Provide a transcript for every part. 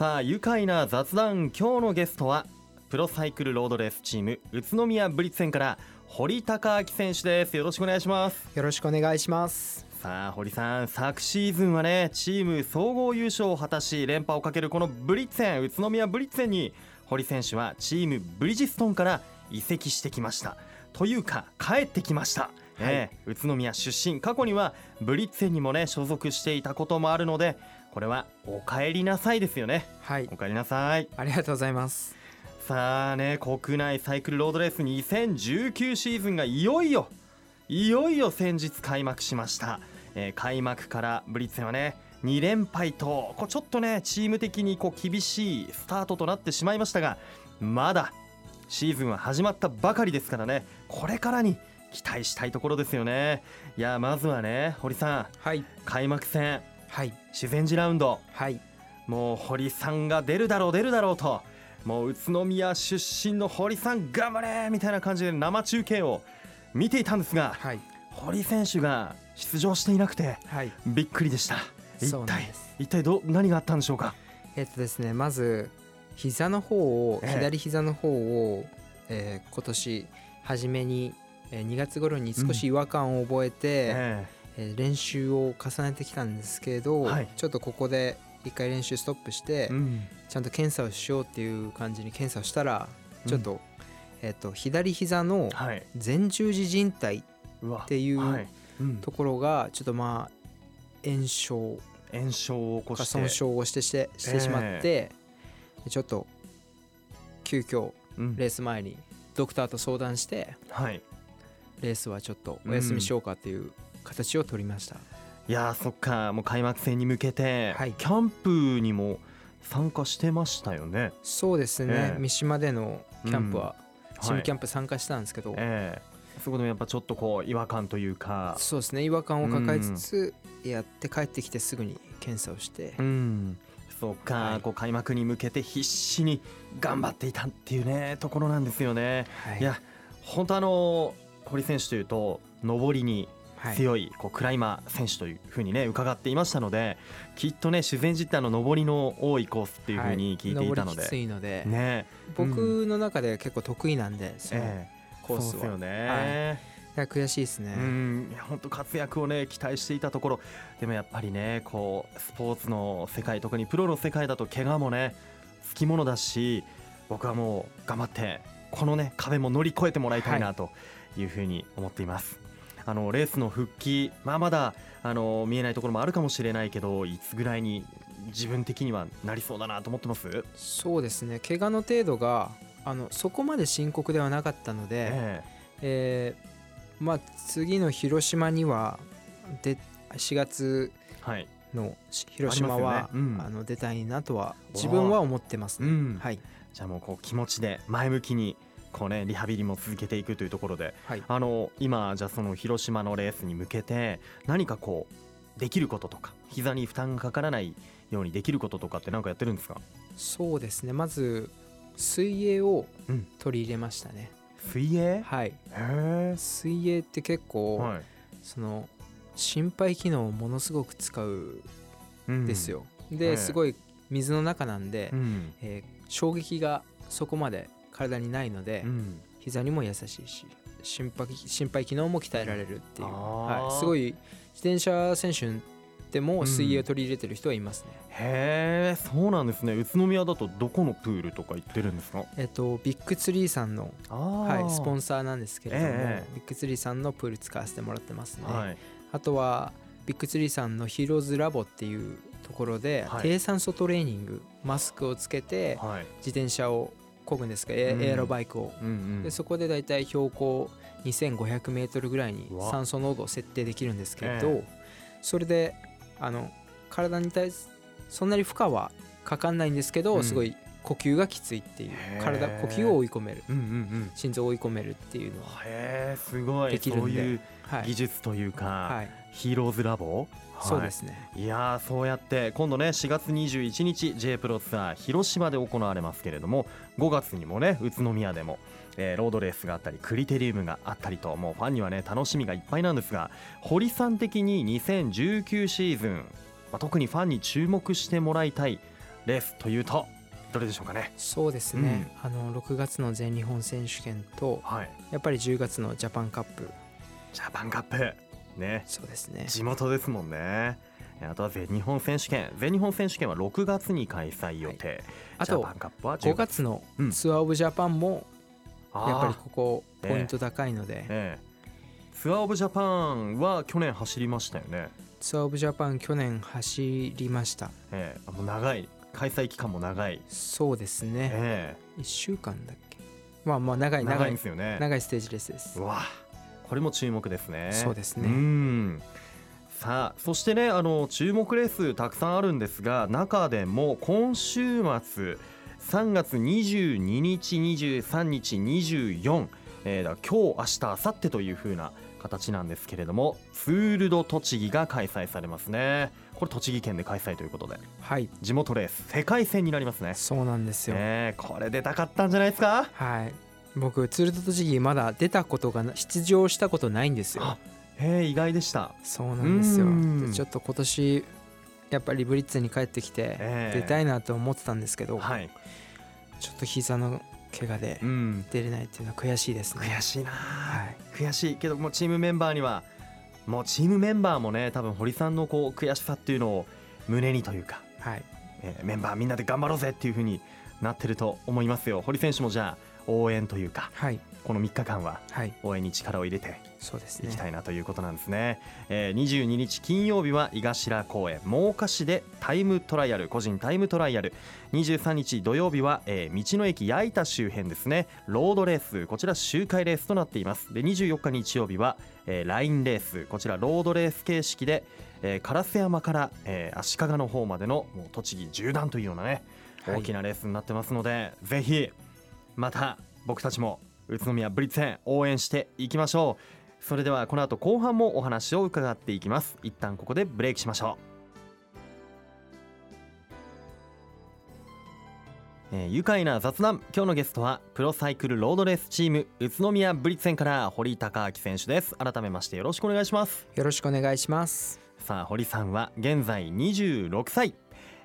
さあ愉快な雑談今日のゲストはプロサイクルロードレースチーム宇都宮ブリッツ戦から堀高明選手です。よろしくお願いします。よろしくお願いします。さあ堀さん昨シーズンはねチーム総合優勝を果たし連覇をかけるこのブリッツ戦宇都宮ブリッツ戦に堀選手はチームブリヂストンから移籍してきました。というか帰ってきました。はい。ええ宇都宮出身。過去にはブリッツェンにもね所属していたこともあるのでこれはお帰りなさいですよね。はい。お帰りなさい。ありがとうございます。さあね国内サイクルロードレース2019シーズンがいよいよいよいよ先日開幕しました、えー開幕からブリッツェンはね2連敗とこうちょっとねチーム的にこう厳しいスタートとなってしまいましたがまだシーズンは始まったばかりですからねこれからに期待したいところですよね。いやまずはね堀さん。はい。開幕戦。はい修善寺ラウンド。はい。もう堀さんが出るだろう出るだろうと。もう宇都宮出身の堀さん頑張れみたいな感じで生中継を見ていたんですがはい。堀選手が出場していなくてはい。びっくりでした。一そうなん体です。一体ど何があったんでしょうか？えっとですねまず膝の方をええ。左膝の方を、えー今年初めに、えー2月頃に少し違和感を覚えて、ええー練習を重ねてきたんですけど、はい。ちょっとここで一回練習ストップして、えうん。ちゃんと検査をしようっていう感じに検査をしたらうん。ちょっと,、えっと左膝のはい。前十字靭帯っていうところがちょっとまあ炎症。炎症を起こして。か損傷をしてしてしてしまって、ちょっと急遽うん。レース前にドクターと相談してはい。レースはちょっとお休みしようかっていう形を取りました、いやーそっか。もう開幕戦に向けて、はい。キャンプにも参加してましたよね。そうですね、ええ。三島でのキャンプは、チームキャンンプ参加したんですけど、ええ。そこでもやっぱちょっとこう違和感というか。そうですね。違和感を抱えつつやって帰ってきてすぐに検査をして、うん。そうか、はい。こう開幕に向けて必死に頑張っていたっていうねところなんですよね。はい。い、や本当あの堀選手というと上りにはい強いこうクライマー選手というふうにね伺っていましたのできっとね修善寺ってあの上りの多いコースっていうふうに聞いていたので、いので、ね。僕の中では結構得意なんでそのええコースは、そうですよね。い。や悔しいですね、うん。いや本当活躍をね期待していたところ。でもやっぱりねこうスポーツの世界特にプロの世界だと怪我もねつきものだし僕はもう頑張ってこのね壁も乗り越えてもらいたいなというふうに思っています。あのレースの復帰、まあ、まだあの見えないところもあるかもしれないけどいつぐらいに自分的にはなりそうだなと思ってます、そうですね。怪我の程度があのそこまで深刻ではなかったので、ええ。ーまあ次の広島にはで4月えはい。のし広島はあ、の出たいなとは自分は思ってますね、うん。はい。じゃあもうこう気持ちで前向きにこうねリハビリも続けていくというところで。はい。あの今じゃあその広島のレースに向けて何かこうできることとか膝に負担がかからないようにできることとかって何かやってるんですか？そうですね。まず水泳をうん。取り入れましたね、水泳？はい。へ水泳って結え、構、はい。その心肺機能をものすごく使ううん。んです、よ、ええですごい水の中なんで、うん。えー衝撃がそこまで体にないので、うん。膝にも優しいし心肺心肺機能も鍛えられるっていう、はい、すごい自転車選手でも水泳を取り入れてる人はいますね、へえそうなんですね。宇都宮だとどこのプールとか行ってるんですか？えっとビッグツリーさんの、あはい、スポンサーなんですけれども、ええ。ビッグツリーさんのプール使わせてもらってますね、はい。あとはビッグツリーさんのヒーローズラボっていうところで、はい。低酸素トレーニングマスクをつけてはい。自転車を漕ぐんですか？エアロバイクを。うんうん。でそこでだいたい標高2500メートルぐらいに酸素濃度を設定できるんですけど、えそれであの体に対すそんなに負荷はかかんないんですけど、うん。すごい呼吸がきついっていう。体呼吸を追い込める。うんうんうん。心臓を追い込めるっていうのは、へえすごい。できるんで。そういうはい。技術というか、はい、ヒーローズラボ、そうですね。いやーそうやって今度ね4月21日 J プロツアー広島で行われますけれども5月にもね宇都宮でも、えーロードレースがあったりクリテリウムがあったりともうファンにはね楽しみがいっぱいなんですが堀さん的に2019シーズン、まあ、特にファンに注目してもらいたいレースというとどれでしょうかね？そうですね、あの6月の全日本選手権とはい。やっぱり10月のジャパンカップ。ジャパンカップね。そうですね。地元ですもんね。あとは全日本選手権。全日本選手権は6月に開催予定、あとジャパンカップは5 10月のうん。ツアーオブジャパンもやっぱりここポイント高いので、ええ。ツアーオブジャパンは去年走りましたよね、ツアーオブジャパン去年走りました。ええ。あもう長い。開催期間も長い、そうですね。え1週間だっけ？まあまあ長えい長い。長いんですよね。長いステージレースです。うわこれも注目ですね。そうですね。ん。さあそしてねあの注目レースたくさんあるんですが中でも今週末3月22日23日24、えー、だ今日明日明後日という風な形なんですけれどもツール・ド・栃木が開催されますね。これ栃木県で開催ということで。はい。地元レース世界戦になりますね。そうなんですよ、ねこれ出たかったんじゃないですか？はい僕ツールド栃木まだ出たことがな出場したことないんですよ。あへえ意外でした。そうなんですよ。ちょっと今年やっぱりブリッツェに帰ってきてええ。出たいなと思ってたんですけど、はい、ちょっと膝の怪我でうん、出れないっていうのは悔しいですね。悔しいな、はい。悔しいけどもうチームメンバーにはもうチームメンバーもね多分堀さんのこう悔しさっていうのを胸にというか、はい。えーメンバーみんなで頑張ろうぜっていう風になってると思いますよ。堀選手もじゃあ応援というかはい。この3日間ははい。応援に力を入れていきたいなということなんですね、えー22日金曜日は井頭公園真岡市でタイムトライアル個人タイムトライアル。23日土曜日は、えー道の駅矢板周辺ですね。ロードレースこちら周回レースとなっています。で24日日曜日は、えーラインレースこちらロードレース形式で、えー烏山から、えー足利の方までのもう栃木縦断というようなねはい。大きなレースになってますので、ぜひまた僕たちも宇都宮ブリッツェン応援していきましょう。それではこの後後半もお話を伺っていきます。一旦ここでブレイクしましょう、えー愉快な雑談今日のゲストはプロサイクルロードレースチーム宇都宮ブリッツェンから堀高明選手です。改めましてよろしくお願いします。よろしくお願いします。さあ堀さんは現在26歳、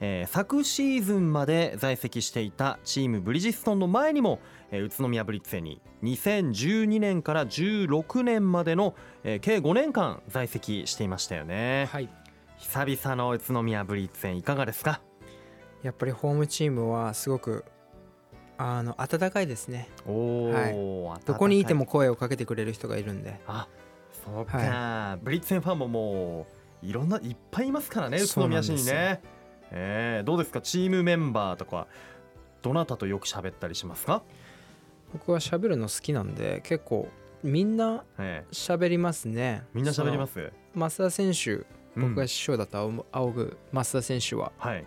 えー昨シーズンまで在籍していたチームブリヂストンの前にも、えー宇都宮ブリッツェに2012年から16年までの、えー計5年間在籍していましたよね。はい。久々の宇都宮ブリッツェンいかがですか？やっぱりホームチームはすごくあの温かいですね。おお、どこにいてもも声をかけてくれる人がいるんで。あそうか、ブリッツェンファンももういろんないっぱいいますからね宇都宮市にねえー、どうですか？チームメンバーとかどなたとよく喋ったりしますか、僕は喋るの好きなんで結構みんなえ喋りますね。ー、みんな喋りまそすの増田選手僕うん。が師匠だと仰仰ぐ増田選手は、はい。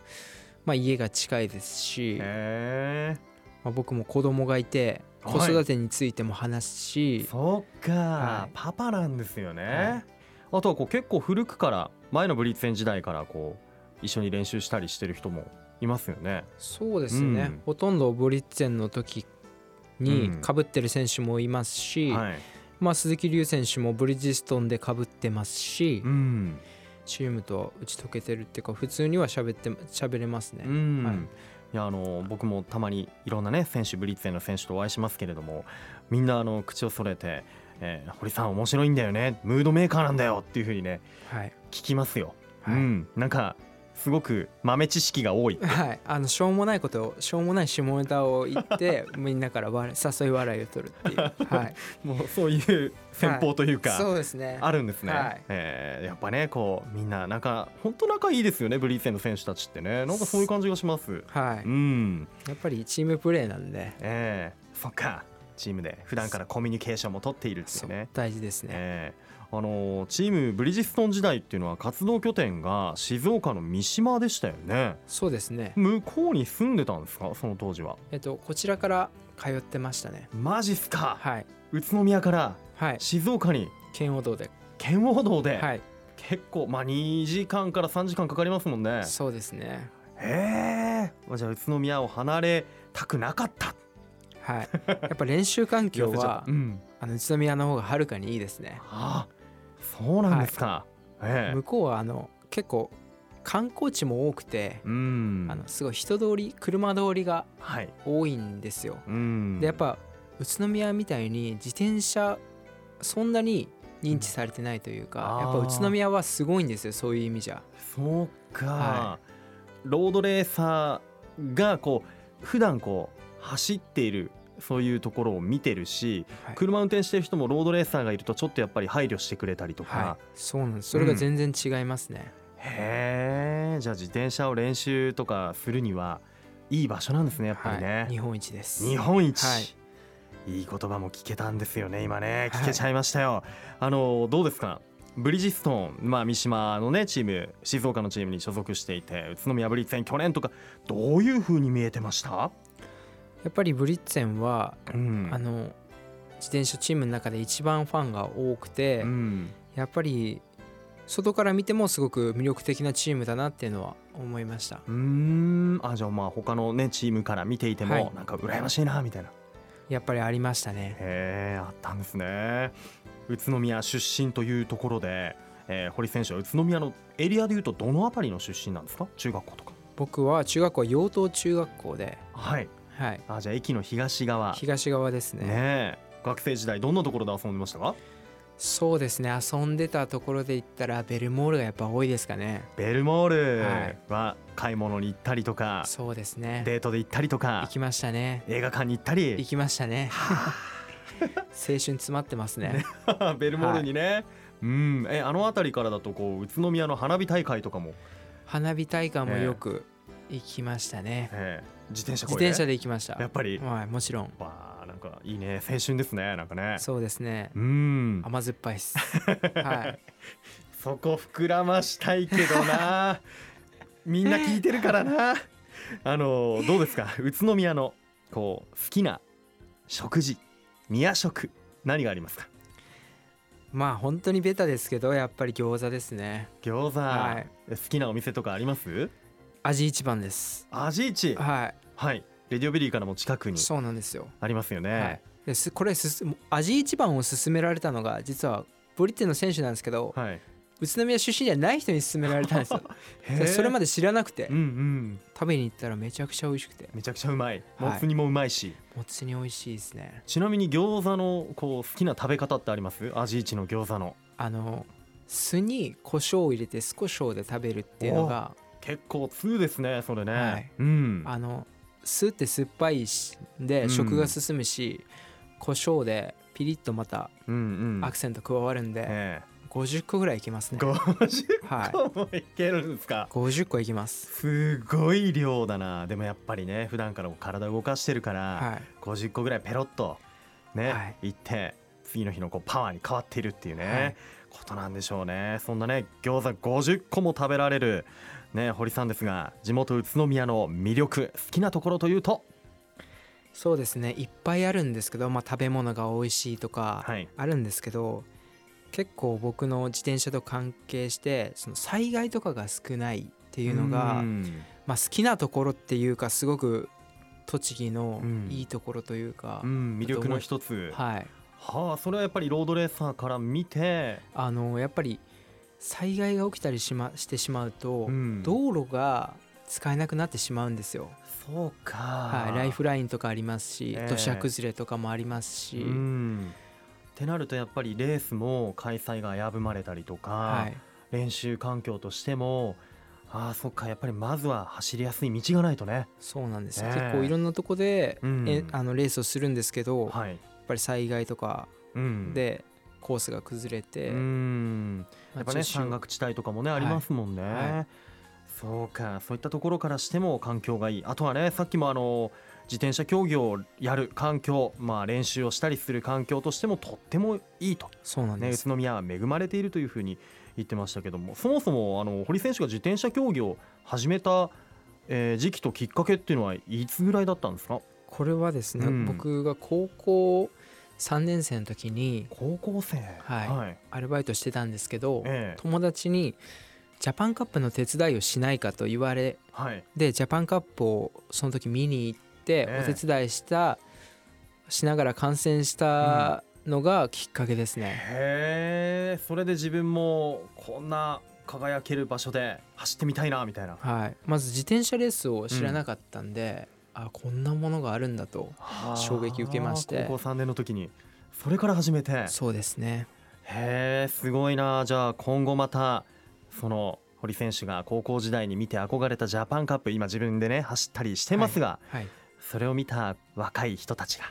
まあ、家が近いですし、へまあ、僕も子供がいてはい子育てについても話すしえ、そうか、はい。パパなんですよね、はい。あとはこう結構古くから前のブリッツェン時代からこう一緒に練習したりしてる人もいますよね。そうですね、うん。ほとんどブリッツェンの時にかぶってる選手もいますし、はい。まあ、鈴木龍選手もブリヂストンでかぶってますし、うん。チームと打ち解けてるっていうか普通には喋って喋れますね、うん。はい。いやあの僕もたまにいろんなね選手ブリッツェンの選手とお会いしますけれどもみんなあの口を揃えて、えー堀さん面白いんだよね。ムードメーカーなんだよっていうふうにねはい、聞きますよ、はい。うん。なんかすごく豆知識が多いはい、あのしょうもないことをしょうもない下ネタを言って みんなから笑い誘い笑いを取るっていう、はい、もうそういう戦法というか、そうですね。あるんですね、はい。えーやっぱねこうみんななんか本当仲いいですよねブリーツェンの選手たちってね。なんかそういう感じがします。はい、うん。やっぱりチームプレーなんで。えー、そっかチームで普段からコミュニケーションも取っているっていそううね大事ですね、えーあのーチームブリヂストン時代っていうのは活動拠点が静岡の三島でしたよね。そうですね。向こうに住んでたんですか？その当時は。えっとこちらから通ってましたね。マジっすか？はい。宇都宮からはい。静岡に？剣王道で。圏央道で、はい。結構まあ2時間から3時間かかりますもんね。そうですね。へえ。じゃあ宇都宮を離れたくなかったはい。やっぱ練習環境は た。うん。あの宇都宮の方がはるかにいいですね。ああそうなんですか、ええ。向こうはあの結構観光地も多くて、うん。あのすごい人通り車通りがはい。多いんですよ。うん。でやっぱ宇都宮みたいに自転車そんなに認知されてないというか、うん。やっぱ宇都宮はすごいんですよそういう意味じゃ。そうか、はロードレーサーがこう普段こう走っているそういうところを見てるし、はい。車運転してる人もロードレーサーがいるとちょっとやっぱり配慮してくれたりとか、はい、そうなんです。それが全然違いますね。へえじゃあ自転車を練習とかするにはいい場所なんですねやっぱりね、はい、日本一です。日本一、はい。い、い言葉も聞けたんですよね今ね。はい。聞けちゃいましたよ、あのどうですか？ブリヂストン、まあ、三島のねチーム静岡のチームに所属していて宇都宮ブリッツェン去年とかどういう風に見えてました、やっぱりブリッツェンは、うん。あの自転車チームの中で一番ファンが多くて、うん。やっぱり外から見てもすごく魅力的なチームだなっていうのは思いました。うーん。あじゃあまあ他のねチームから見ていても、はい。なんか羨ましいなみたいな。やっぱりありましたね。へえあったんですね。宇都宮出身というところで、えー堀選手は宇都宮のエリアでいうとどの辺りの出身なんですか？中学校とか。僕は中学校は養東中学校で、はいはい、あじゃあ駅の東側。東側ですね。ねえ。学生時代どんなところで遊んでましたか？そうですね。遊んでたところで言ったらベルモールがやっぱ多いですかね。ベルモール。はい。は買い物に行ったりとか、そうですね。デートで行ったりと行かきましたね。映画館に行ったり。行きましたね。青春詰まってますね。ベルモールにね、うん。えあの辺りからだとこう宇都宮の花火大会とかも、花火大会もよく行きましたね、ええ自転車自転車でで行きました。やっぱり？はいもちろん。わあなんかいいね。青春ですねなんかね。そうですね。うん。甘酸っぱいです。はい。そこ膨らましたいけどな。みんな聞いてるからな。あのどうですか？宇都宮のこう好きな食事。宮食。何がありますか？まあ本当にベタですけどやっぱり餃子ですね。餃子、はい。好きなお店とかあります？味一番です。味市ははい。レディオベリーからも近くいにそうなんですよ。ありますよね、はい、ですこれすす味一番を勧められたのが実はブリッテンの選手なんですけど、はい。宇都宮出身じゃない人に勧められたんですよ。それまで知らなくて、うんうん。食べに行ったらめちゃくちゃ美味しくて。めちゃくちゃうまい。はい。もつ煮もうまいし、もつ煮美味しいですね。ちなみに餃子のこう好きな食べ方ってあります？味市の餃子の。あの酢に胡椒を入れて酢胡椒で食べるっていうのが結構通ですねそれね、はい。うん。あの酢って酸っぱいしでうん。食が進むし、胡椒でピリッとまたうんうん。アクセント加わるんで、え50個ぐらいいきますえね。50はい個もいけるんですか、50個いきます。すごい量だな。でもやっぱりね普段から体動かしてるから、はい。50個ぐらいペロッとね、はい。い、って次の日のこうパワーに変わっているっていうね、はい。ことなんでしょうね。そんなね餃子50個も食べられるね堀さんですが地元宇都宮の魅力好きなところというと？そうですね。いっぱいあるんですけど、まあ、食べ物が美味しいとかはい。あるんですけど、結構僕の自転車と関係してその災害とかが少ないっていうのが、うん。まあ、好きなところっていうかすごく栃木のうん。いいところというか、うん。魅力の一つ。はい。はあそれはやっぱりロードレーサーから見て、あのやっぱり災害が起きたりし,、ま、してしまうと、うん。道路が使えなくなってしまうんですよ、そうか、はい、ライフラインとかありますし、ええ。土砂崩れとかもありますし、うん。ってなるとやっぱりレースも開催が危ぶまれたりとか、はい、練習環境としてもああそっかやっぱりまずは走りやすい道がないとね。そうなんです。よ、ええ。結構いろんなとこで、うん。えあのレースをするんですけど、やっはい、ぱり災害とかうん、でコースが崩れて、やっぱね山岳地帯とかもねありますもんね、はそうかそういったところからしても環境がいい。あとはねさっきもあの自転車競技をやる環境、まあ、練習をしたりする環境としてもとってもいいと。ね、そうなんです、宇都宮は恵まれているというふうに言ってましたけども。そもそもあの堀選手が自転車競技を始めた、えー時期ときっかけっていうのはいつぐらいだったんですか？これはですね、うん。僕が高校3年生の時に高校生？はい。はい。アルバイトしてたんですけど、ええ。友達にジャパンカップの手伝いをしないかと言われはい。でジャパンカップをその時見に行ってええ。お手伝いした、しながら観戦したのがきっかけですね、へえ。それで自分もこんな輝ける場所で走ってみたいなみたいな。はい、まず自転車レースを知らなかったんで、あこんなものがあるんだと衝撃受けまして。高校3年の時に。それから始めて。そうですね。へえすごいな。じゃあ今後またその堀選手が高校時代に見て憧れたジャパンカップ今自分でね走ったりしてますが、はいそれを見た若い人たちが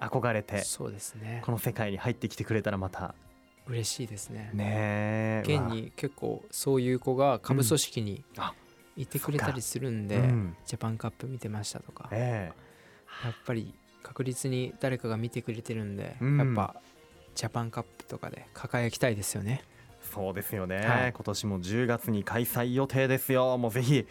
憧れてそうですね。この世界に入ってきてくれたらまた。嬉しいですね。ねえ現に結構そういう子が下部組織にうん。あいてくれたりするんで、うん。ジャパンカップ見てましたとか。えやっぱり確実に誰かが見てくれてるんで、うん。やっぱジャパンカップとかで輝きたいですよね。えそうですよね、はい。今年も10月に開催予定ですよ。もうぜひ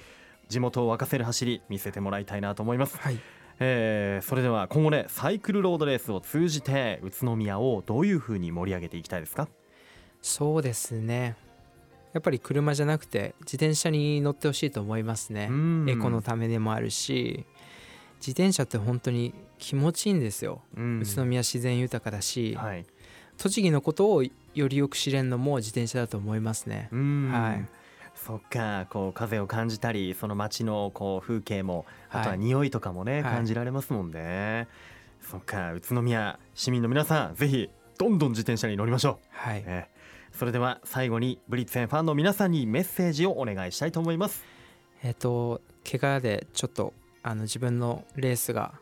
地元を沸かせる走り見せてもらいたいなと思います。はい。えーそれでは今後ねサイクルロードレースを通じて宇都宮をどういう風に盛り上げていきたいですか？そうですねやっぱり車じゃなくて自転車に乗ってほしいと思いますね、うん。エコのためでもあるし自転車って本当に気持ちいいんですよ、うん。宇都宮自然豊かだし、はい。栃木のことをよりよく知れるのも自転車だと思いますね、うん。はい。そっかこう風を感じたりその街のこう風景もあとははい匂いとかもね、はい。感じられますもんね、そっか宇都宮市民の皆さんぜひどんどん自転車に乗りましょはい、それでは最後にブリッツェンファンの皆さんにメッセージをお願いしたいと思います。えっ、と怪我でちょっとあの自分のレースが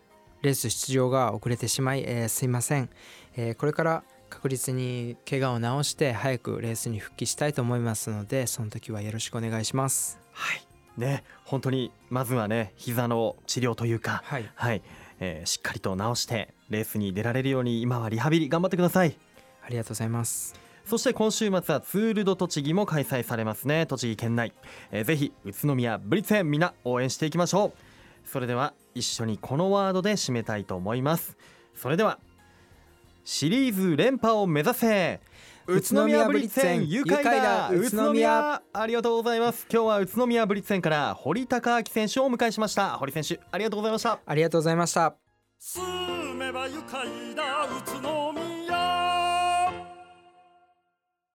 レース出場が遅れてしまい、えーすいません、えーこれから確実に怪我を治して早くレースに復帰したいと思いますのでその時はよろしくお願いします。はい。ね本当にまずはね膝の治療というかはい。はい、えーしっかりと治してレースに出られるように今はリハビリ頑張ってください。ありがとうございますそして今週末はツール・ド・栃木も開催されますね。栃木県内、えーぜひ宇都宮ブリッツェンみんな応援していきましょう。それでは一緒にこのワードで締めたいと思います。それではシリーズ連覇を目指せ。宇都宮ブリッツェン愉快だ。宇都宮ありがとうございます。今日は宇都宮ブリッツェンから堀高明選手をお迎えしました。堀選手ありがとうございました。ありがとうございました。住めば愉快だ。宇都宮